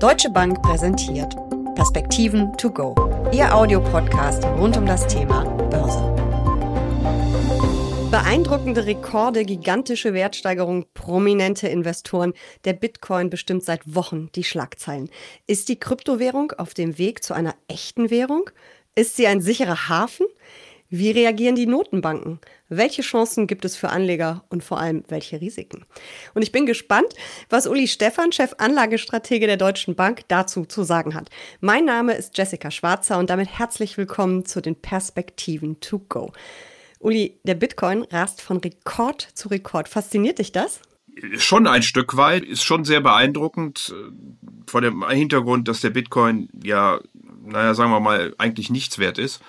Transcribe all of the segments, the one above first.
Deutsche Bank präsentiert Perspektiven to go, Ihr Audiopodcast rund um das Thema Börse. Beeindruckende Rekorde, gigantische Wertsteigerung, prominente Investoren. Der Bitcoin bestimmt seit Wochen die Schlagzeilen. Ist die Kryptowährung auf dem Weg zu einer echten Währung? Ist sie ein sicherer Hafen? Wie reagieren die Notenbanken? Welche Chancen gibt es für Anleger und vor allem welche Risiken? Und ich bin gespannt, was Uli Stephan, Chef Anlagestratege der Deutschen Bank, dazu zu sagen hat. Mein Name ist Jessica Schwarzer und damit herzlich willkommen zu den Perspektiven to go. Uli, der Bitcoin rast von Rekord zu Rekord. Fasziniert dich das? Schon ein Stück weit, ist schon sehr beeindruckend äh, vor dem Hintergrund, dass der Bitcoin ja, naja, sagen wir mal, eigentlich nichts wert ist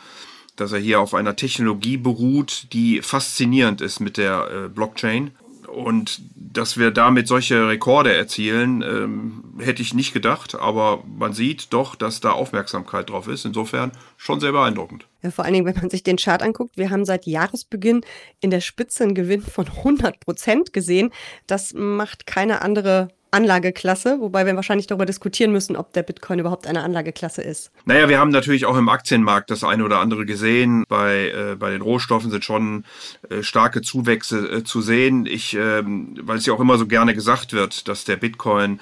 dass er hier auf einer Technologie beruht, die faszinierend ist mit der äh, Blockchain. Und dass wir damit solche Rekorde erzielen, ähm, hätte ich nicht gedacht. Aber man sieht doch, dass da Aufmerksamkeit drauf ist. Insofern schon sehr beeindruckend. Ja, vor allen Dingen, wenn man sich den Chart anguckt, wir haben seit Jahresbeginn in der Spitze einen Gewinn von 100 Prozent gesehen. Das macht keine andere Anlageklasse, wobei wir wahrscheinlich darüber diskutieren müssen, ob der Bitcoin überhaupt eine Anlageklasse ist. Naja, wir haben natürlich auch im Aktienmarkt das eine oder andere gesehen. Bei, äh, bei den Rohstoffen sind schon äh, starke Zuwächse äh, zu sehen. Ich, äh, weil es ja auch immer so gerne gesagt wird, dass der Bitcoin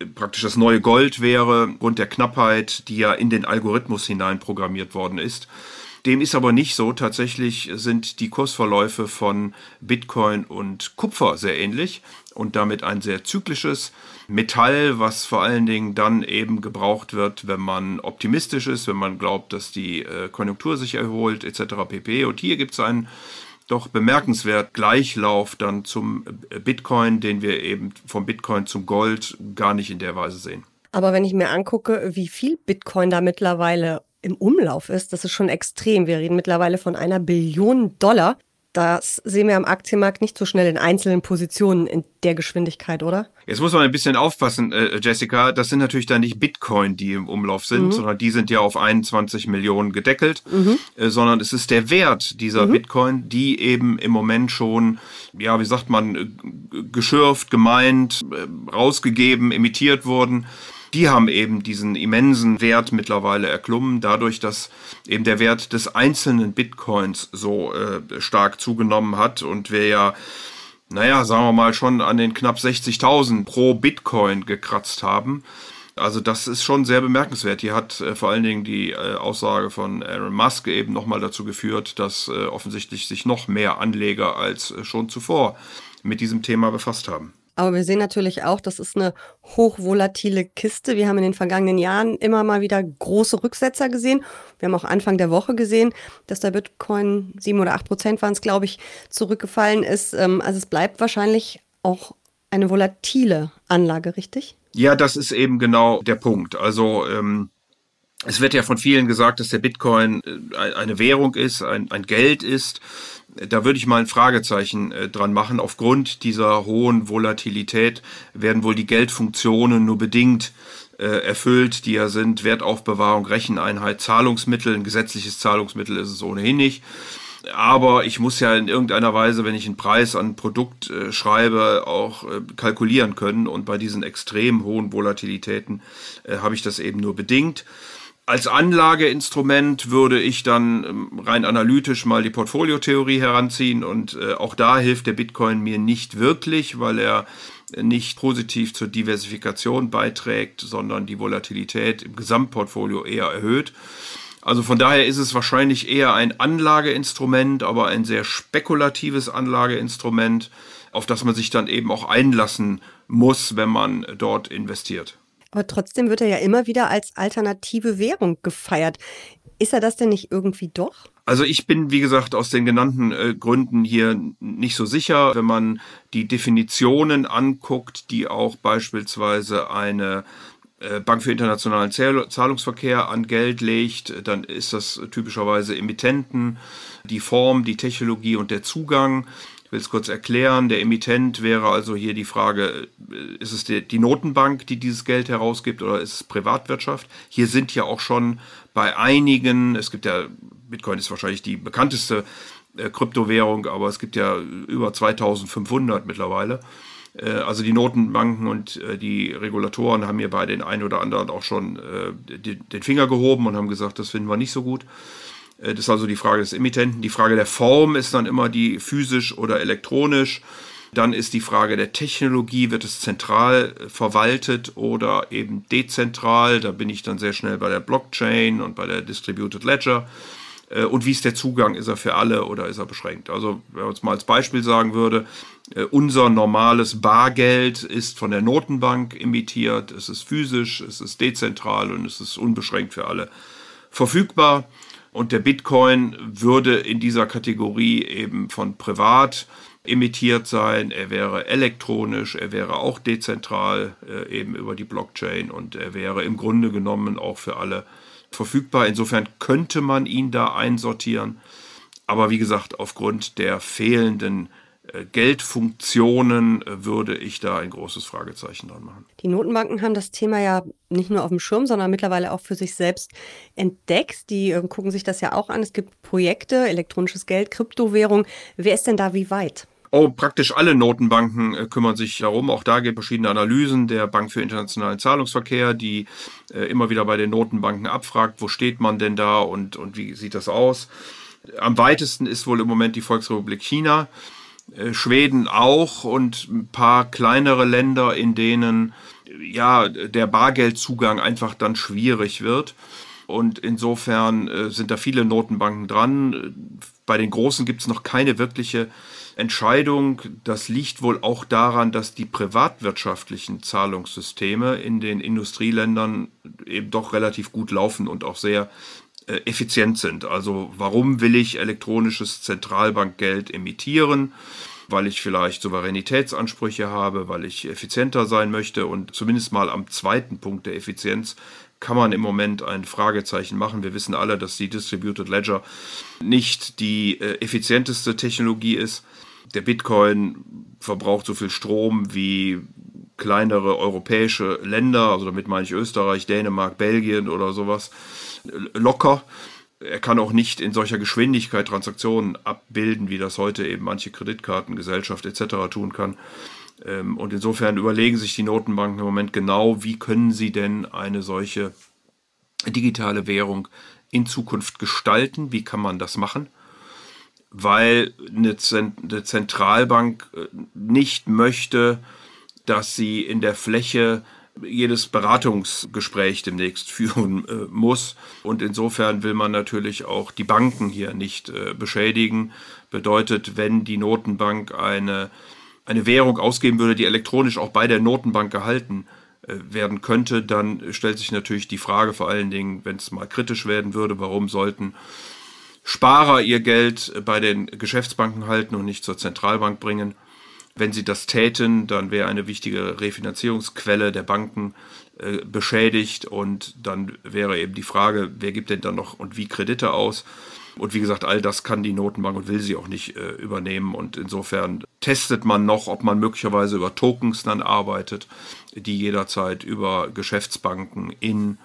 äh, praktisch das neue Gold wäre, aufgrund der Knappheit, die ja in den Algorithmus hinein programmiert worden ist. Dem ist aber nicht so. Tatsächlich sind die Kursverläufe von Bitcoin und Kupfer sehr ähnlich und damit ein sehr zyklisches Metall, was vor allen Dingen dann eben gebraucht wird, wenn man optimistisch ist, wenn man glaubt, dass die äh, Konjunktur sich erholt etc. pp. Und hier gibt es einen doch bemerkenswert Gleichlauf dann zum äh, Bitcoin, den wir eben vom Bitcoin zum Gold gar nicht in der Weise sehen. Aber wenn ich mir angucke, wie viel Bitcoin da mittlerweile im Umlauf ist, das ist schon extrem. Wir reden mittlerweile von einer Billion Dollar. Das sehen wir am Aktienmarkt nicht so schnell in einzelnen Positionen in der Geschwindigkeit, oder? Jetzt muss man ein bisschen aufpassen, äh, Jessica. Das sind natürlich dann nicht Bitcoin, die im Umlauf sind, mhm. sondern die sind ja auf 21 Millionen gedeckelt, mhm. äh, sondern es ist der Wert dieser mhm. Bitcoin, die eben im Moment schon, ja, wie sagt man, geschürft, gemeint, äh, rausgegeben, emittiert wurden die haben eben diesen immensen Wert mittlerweile erklommen, dadurch, dass eben der Wert des einzelnen Bitcoins so äh, stark zugenommen hat und wir ja naja, sagen wir mal, schon an den knapp 60.000 pro Bitcoin gekratzt haben. Also das ist schon sehr bemerkenswert. Hier hat äh, vor allen Dingen die äh, Aussage von Aaron Musk eben nochmal dazu geführt, dass äh, offensichtlich sich noch mehr Anleger als äh, schon zuvor mit diesem Thema befasst haben. Aber wir sehen natürlich auch, das ist eine hochvolatile Kiste. Wir haben in den vergangenen Jahren immer mal wieder große Rücksetzer gesehen. Wir haben auch Anfang der Woche gesehen, dass der Bitcoin sieben oder acht Prozent waren es, glaube ich, zurückgefallen ist. Ähm, also es bleibt wahrscheinlich auch eine volatile Anlage, richtig? Ja, das ist eben genau der Punkt. Also ähm, es wird ja von vielen gesagt, dass der Bitcoin äh, eine Währung ist, ein, ein Geld ist da würde ich mal ein Fragezeichen äh, dran machen. Aufgrund dieser hohen Volatilität werden wohl die Geldfunktionen nur bedingt äh, erfüllt, die ja sind Wertaufbewahrung, Recheneinheit, Zahlungsmittel. Ein gesetzliches Zahlungsmittel ist es ohnehin nicht. Aber ich muss ja in irgendeiner Weise, wenn ich einen Preis an ein Produkt äh, schreibe, auch äh, kalkulieren können. Und bei diesen extrem hohen Volatilitäten äh, habe ich das eben nur bedingt. Als Anlageinstrument würde ich dann ähm, rein analytisch mal die Portfoliotheorie heranziehen und äh, auch da hilft der Bitcoin mir nicht wirklich, weil er nicht positiv zur Diversifikation beiträgt, sondern die Volatilität im Gesamtportfolio eher erhöht. Also von daher ist es wahrscheinlich eher ein Anlageinstrument, aber ein sehr spekulatives Anlageinstrument, auf das man sich dann eben auch einlassen muss, wenn man dort investiert. Aber trotzdem wird er ja immer wieder als alternative Währung gefeiert. Ist er das denn nicht irgendwie doch? Also ich bin, wie gesagt, aus den genannten äh, Gründen hier nicht so sicher. Wenn man die Definitionen anguckt, die auch beispielsweise eine äh, Bank für internationalen Zahlungsverkehr an Geld legt, dann ist das typischerweise Emittenten, die Form, die Technologie und der Zugang. Ich will es kurz erklären. Der Emittent wäre also hier die Frage, äh, ist es die, Notenbank, die dieses Geld herausgibt oder ist es Privatwirtschaft? Hier sind ja auch schon bei einigen, es gibt ja, Bitcoin ist wahrscheinlich die bekannteste äh, Kryptowährung, aber es gibt ja über 2500 mittlerweile. Äh, also die Notenbanken und die Regulatoren haben mir bei den einen oder anderen auch schon den Finger gehoben und haben gesagt, das finden wir nicht so gut. Das ist also die Frage des Emittenten. Die Frage der Form ist dann immer die physisch oder elektronisch. Dann ist die Frage der Technologie, wird es zentral verwaltet oder eben dezentral? Da bin ich dann sehr schnell bei der Blockchain und bei der Distributed Ledger. Äh, und wie ist der Zugang? Ist er für alle oder ist er beschränkt? Also, wenn man es mal als Beispiel sagen würde, äh, unser normales Bargeld ist von der Notenbank emittiert, es ist physisch, es ist dezentral und es ist unbeschränkt für alle verfügbar. Und der Bitcoin würde in dieser Kategorie eben von privat emittiert sein, er wäre elektronisch, er wäre auch dezentral, äh, eben über die Blockchain und er wäre im Grunde genommen auch für alle verfügbar. Insofern könnte man ihn da einsortieren. Aber wie gesagt, aufgrund der fehlenden Geldfunktionen äh, würde ich da ein großes Fragezeichen dran machen. Die Notenbanken haben das Thema ja nicht nur auf dem Schirm, sondern mittlerweile auch für sich selbst entdeckt. Die äh, gucken sich das ja auch an. Es gibt Projekte, elektronisches Geld, Kryptowährung. Wer ist denn da wie weit? Oh, praktisch alle Notenbanken äh, kümmern sich darum. Auch da gibt es verschiedene Analysen der Bank für internationalen Zahlungsverkehr, die äh, immer wieder bei den Notenbanken abfragt, wo steht man denn da und, und wie sieht das aus. Am weitesten ist wohl im Moment die Volksrepublik China, äh, Schweden auch und ein paar kleinere Länder, in denen ja der Bargeldzugang einfach dann schwierig wird. Und insofern äh, sind da viele Notenbanken dran. Bei den großen gibt es noch keine wirkliche Entscheidung. Das liegt wohl auch daran, dass die privatwirtschaftlichen Zahlungssysteme in den Industrieländern eben doch relativ gut laufen und auch sehr effizient sind. Also warum will ich elektronisches Zentralbankgeld emittieren? Weil ich vielleicht Souveränitätsansprüche habe, weil ich effizienter sein möchte und zumindest mal am zweiten Punkt der Effizienz kann man im Moment ein Fragezeichen machen. Wir wissen alle, dass die Distributed Ledger nicht die äh, effizienteste Technologie ist der Bitcoin verbraucht so viel Strom wie kleinere europäische Länder, also damit meine ich Österreich, Dänemark, Belgien oder sowas, locker. Er kann auch nicht in solcher Geschwindigkeit Transaktionen abbilden, wie das heute eben manche Kreditkartengesellschaft etc. tun kann. Ähm, und insofern überlegen sich die Notenbanken im Moment genau, wie können sie denn eine solche digitale Währung in Zukunft gestalten, wie kann man das machen weil eine, Zentralbank äh, nicht möchte, dass sie in der Fläche jedes Beratungsgespräch demnächst führen äh, muss. Und insofern will man natürlich auch die Banken hier nicht äh, beschädigen. Bedeutet, wenn die Notenbank eine, eine Währung ausgeben würde, die elektronisch auch bei der Notenbank gehalten äh, werden könnte, dann stellt sich natürlich die Frage vor allen Dingen, wenn es mal kritisch werden würde, warum sollten Sparer ihr Geld bei den Geschäftsbanken halten und nicht zur Zentralbank bringen. Wenn sie das täten, dann wäre eine wichtige Refinanzierungsquelle der Banken äh, beschädigt und dann wäre eben die Frage, wer gibt denn dann noch und wie Kredite aus? Und wie gesagt, all das kann die Notenbank und will sie auch nicht äh, übernehmen. Und insofern testet man noch, ob man möglicherweise über Tokens dann arbeitet, die jederzeit über Geschäftsbanken in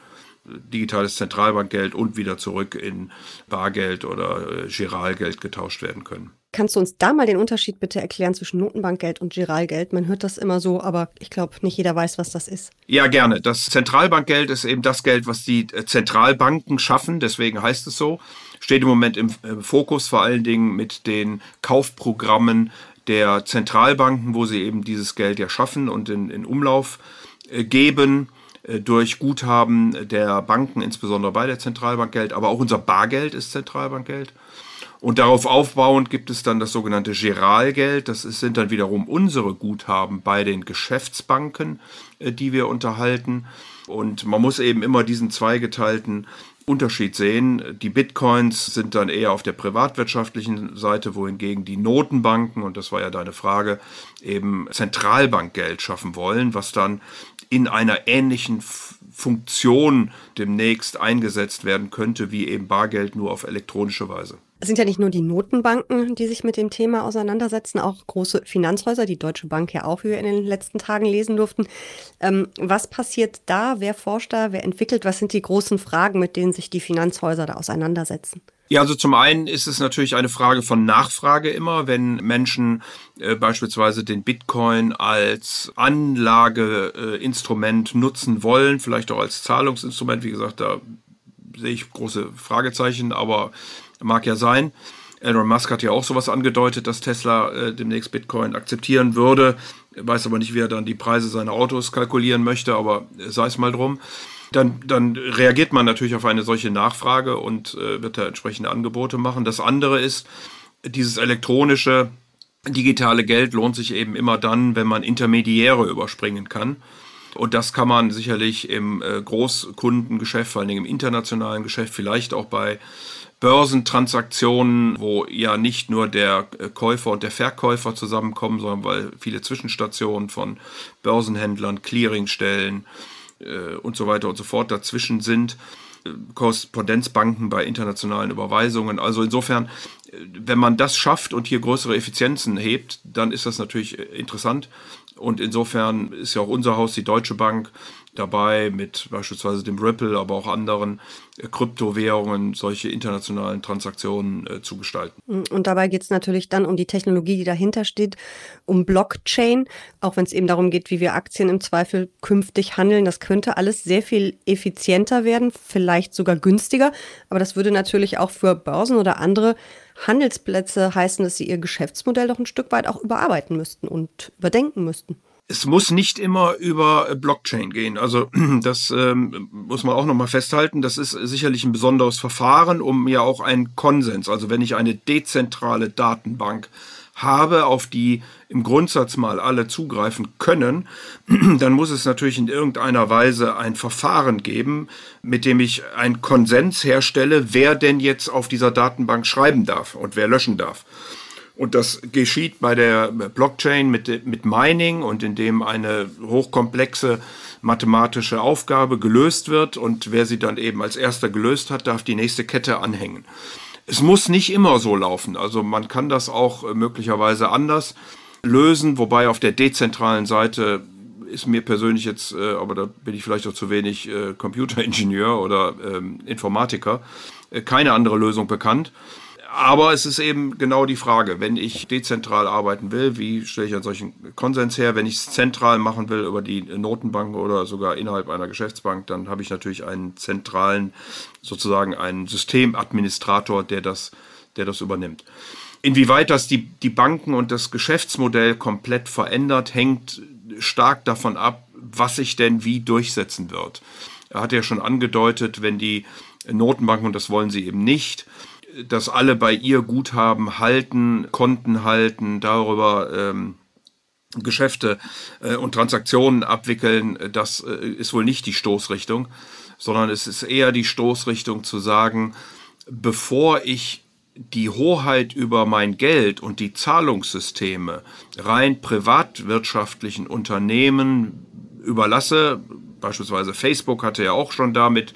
digitales Zentralbankgeld und wieder zurück in Bargeld oder äh, Giralgeld getauscht werden können. Kannst du uns da mal den Unterschied bitte erklären zwischen Notenbankgeld und Giralgeld? Man hört das immer so, aber ich glaube, nicht jeder weiß, was das ist. Ja, gerne. Das Zentralbankgeld ist eben das Geld, was die äh, Zentralbanken schaffen, deswegen heißt es so. Steht im Moment im Fokus vor allen Dingen mit den Kaufprogrammen der Zentralbanken, wo sie eben dieses Geld ja schaffen und in, in Umlauf äh, geben. Äh, durch Guthaben der Banken, insbesondere bei der Zentralbankgeld, aber auch unser Bargeld ist Zentralbankgeld. Und darauf aufbauend gibt es dann das sogenannte Giralgeld. Das sind dann wiederum unsere Guthaben bei den Geschäftsbanken, äh, die wir unterhalten. Und man muss eben immer diesen zweigeteilten Unterschied sehen. Die Bitcoins sind dann eher auf der privatwirtschaftlichen Seite, wohingegen die Notenbanken, und das war ja deine Frage, eben Zentralbankgeld schaffen wollen, was dann in einer ähnlichen Funktion demnächst eingesetzt werden könnte, wie eben Bargeld nur auf elektronische Weise. Es sind ja nicht nur die Notenbanken, die sich mit dem Thema auseinandersetzen, auch große Finanzhäuser, die Deutsche Bank ja auch, wie wir in den letzten Tagen lesen durften. Ähm, was passiert da? Wer forscht da? Wer entwickelt? Was sind die großen Fragen, mit denen sich die Finanzhäuser da auseinandersetzen? Ja, also zum einen ist es natürlich eine Frage von Nachfrage immer, wenn Menschen äh, beispielsweise den Bitcoin als Anlageinstrument äh, nutzen wollen, vielleicht auch als Zahlungsinstrument. Wie gesagt, da sehe ich große Fragezeichen, aber mag ja sein. Elon Musk hat ja auch sowas angedeutet, dass Tesla äh, demnächst Bitcoin akzeptieren würde. Weiß aber nicht, wie er dann die Preise seiner Autos kalkulieren möchte, aber sei es mal drum dann, dann reagiert man natürlich auf eine solche Nachfrage und äh, wird da entsprechende Angebote machen. Das andere ist, dieses elektronische digitale Geld lohnt sich eben immer dann, wenn man Intermediäre überspringen kann. Und das kann man sicherlich im äh, Großkundengeschäft, vor allen Dingen im internationalen Geschäft, vielleicht auch bei Börsentransaktionen, wo ja nicht nur der äh, Käufer und der Verkäufer zusammenkommen, sondern weil viele Zwischenstationen von Börsenhändlern, Clearingstellen, äh, und so weiter und so fort dazwischen sind. Korrespondenzbanken bei internationalen Überweisungen. Also insofern, äh, wenn man das schafft und hier größere Effizienzen hebt, dann ist das natürlich interessant. Und insofern ist ja auch unser Haus, die Deutsche Bank, dabei mit beispielsweise dem Ripple, aber auch anderen äh, Kryptowährungen solche internationalen Transaktionen äh, zu gestalten. Und dabei geht es natürlich dann um die Technologie, die dahinter steht, um Blockchain, auch wenn es eben darum geht, wie wir Aktien im Zweifel künftig handeln. Das könnte alles sehr viel effizienter werden, vielleicht sogar günstiger, aber das würde natürlich auch für Börsen oder andere Handelsplätze heißen, dass sie ihr Geschäftsmodell doch ein Stück weit auch überarbeiten müssten und überdenken müssten es muss nicht immer über äh, Blockchain gehen. Also das ähm, muss man auch nochmal festhalten. Das ist sicherlich ein besonderes Verfahren, um ja auch einen Konsens, also wenn ich eine dezentrale Datenbank habe, auf die im Grundsatz mal alle zugreifen können, dann muss es natürlich in irgendeiner Weise ein Verfahren geben, mit dem ich einen Konsens herstelle, wer denn jetzt auf dieser Datenbank schreiben darf und wer löschen darf. Und das geschieht bei der Blockchain mit, mit Mining und indem eine hochkomplexe mathematische Aufgabe gelöst wird und wer sie dann eben als erster gelöst hat, darf die nächste Kette anhängen. Es muss nicht immer so laufen. Also man kann das auch äh, möglicherweise anders lösen, wobei auf der dezentralen Seite ist mir persönlich jetzt, äh, aber da bin ich vielleicht auch zu wenig äh, Computeringenieur oder ähm, Informatiker, keine andere Lösung bekannt. Aber es ist eben genau die Frage, wenn ich dezentral arbeiten will, wie stelle ich einen solchen Konsens her? Wenn ich es zentral machen will über die Notenbank oder sogar innerhalb einer Geschäftsbank, dann habe ich natürlich einen zentralen, sozusagen einen Systemadministrator, der das, der das übernimmt. Inwieweit das die, die Banken und das Geschäftsmodell komplett verändert, hängt stark davon ab, was sich denn wie durchsetzen wird. Er hat ja schon angedeutet, wenn die Notenbanken, und das wollen sie eben nicht, dass alle bei ihr Guthaben halten, Konten halten, darüber ähm, Geschäfte äh, und Transaktionen abwickeln, das äh, ist wohl nicht die Stoßrichtung, sondern es ist eher die Stoßrichtung zu sagen, bevor ich die Hoheit über mein Geld und die Zahlungssysteme rein privatwirtschaftlichen Unternehmen überlasse, beispielsweise Facebook hatte ja auch schon damit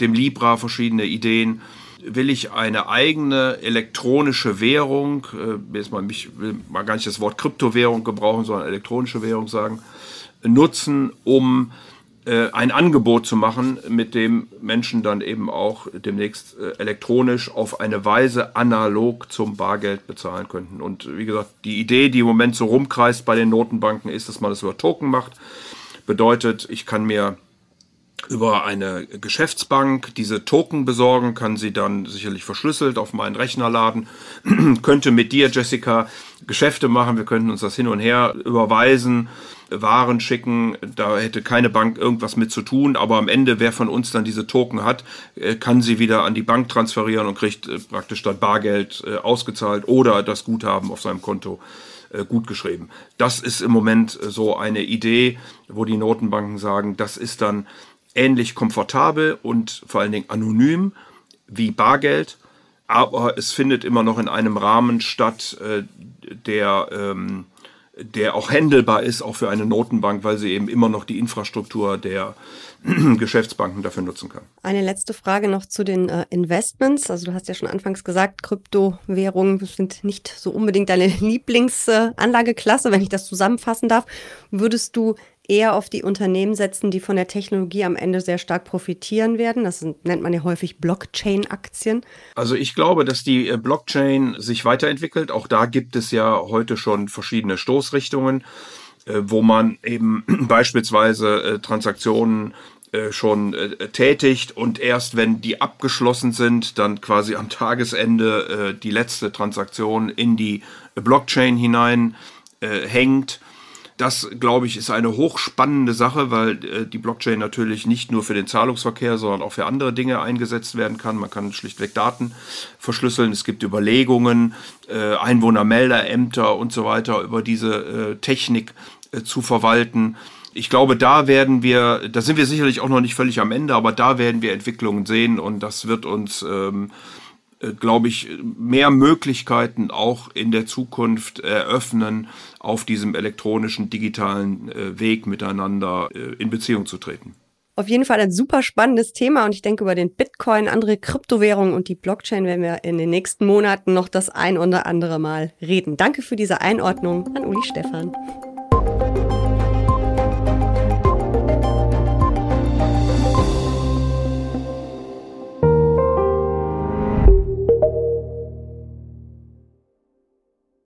dem Libra verschiedene Ideen, will ich eine eigene elektronische Währung, äh, jetzt mal, ich will mal gar nicht das Wort Kryptowährung gebrauchen, sondern elektronische Währung sagen, nutzen, um äh, ein Angebot zu machen, mit dem Menschen dann eben auch demnächst äh, elektronisch auf eine Weise analog zum Bargeld bezahlen könnten. Und wie gesagt, die Idee, die im Moment so rumkreist bei den Notenbanken, ist, dass man das über Token macht. Bedeutet, ich kann mir über eine Geschäftsbank diese Token besorgen, kann sie dann sicherlich verschlüsselt auf meinen Rechner laden, könnte mit dir, Jessica, Geschäfte machen, wir könnten uns das hin und her überweisen, Waren schicken, da hätte keine Bank irgendwas mit zu tun, aber am Ende, wer von uns dann diese Token hat, äh, kann sie wieder an die Bank transferieren und kriegt äh, praktisch dann Bargeld äh, ausgezahlt oder das Guthaben auf seinem Konto gut geschrieben. Das ist im Moment so eine Idee, wo die Notenbanken sagen, das ist dann ähnlich komfortabel und vor allen Dingen anonym wie Bargeld, aber es findet immer noch in einem Rahmen statt, äh, der, ähm, der auch händelbar ist, auch für eine Notenbank, weil sie eben immer noch die Infrastruktur der Geschäftsbanken dafür nutzen kann. Eine letzte Frage noch zu den äh, Investments. Also du hast ja schon anfangs gesagt, Kryptowährungen sind nicht so unbedingt deine Lieblingsanlageklasse, wenn ich das zusammenfassen darf. Würdest du eher auf die Unternehmen setzen, die von der Technologie am Ende sehr stark profitieren werden. Das nennt man ja häufig Blockchain-Aktien. Also ich glaube, dass die äh, Blockchain sich weiterentwickelt. Auch da gibt es ja heute schon verschiedene Stoßrichtungen, äh, wo man eben beispielsweise äh, Transaktionen schon tätigt und erst wenn die abgeschlossen sind, dann quasi am Tagesende die letzte Transaktion in die Blockchain hinein hängt das, glaube ich, ist eine hochspannende Sache, weil äh, die Blockchain natürlich nicht nur für den Zahlungsverkehr, sondern auch für andere Dinge eingesetzt werden kann. Man kann schlichtweg Daten verschlüsseln. Es gibt Überlegungen, äh, Einwohnermeldeämter und so weiter über diese äh, Technik äh, zu verwalten. Ich glaube, da werden wir, da sind wir sicherlich auch noch nicht völlig am Ende, aber da werden wir Entwicklungen sehen und das wird uns ähm, äh, glaube ich, mehr Möglichkeiten auch in der Zukunft eröffnen, auf diesem elektronischen, digitalen äh, Weg miteinander äh, in Beziehung zu treten. Auf jeden Fall ein super spannendes Thema und ich denke, über den Bitcoin, andere Kryptowährungen und die Blockchain werden wir in den nächsten Monaten noch das ein oder andere Mal reden. Danke für diese Einordnung an Uli Stefan.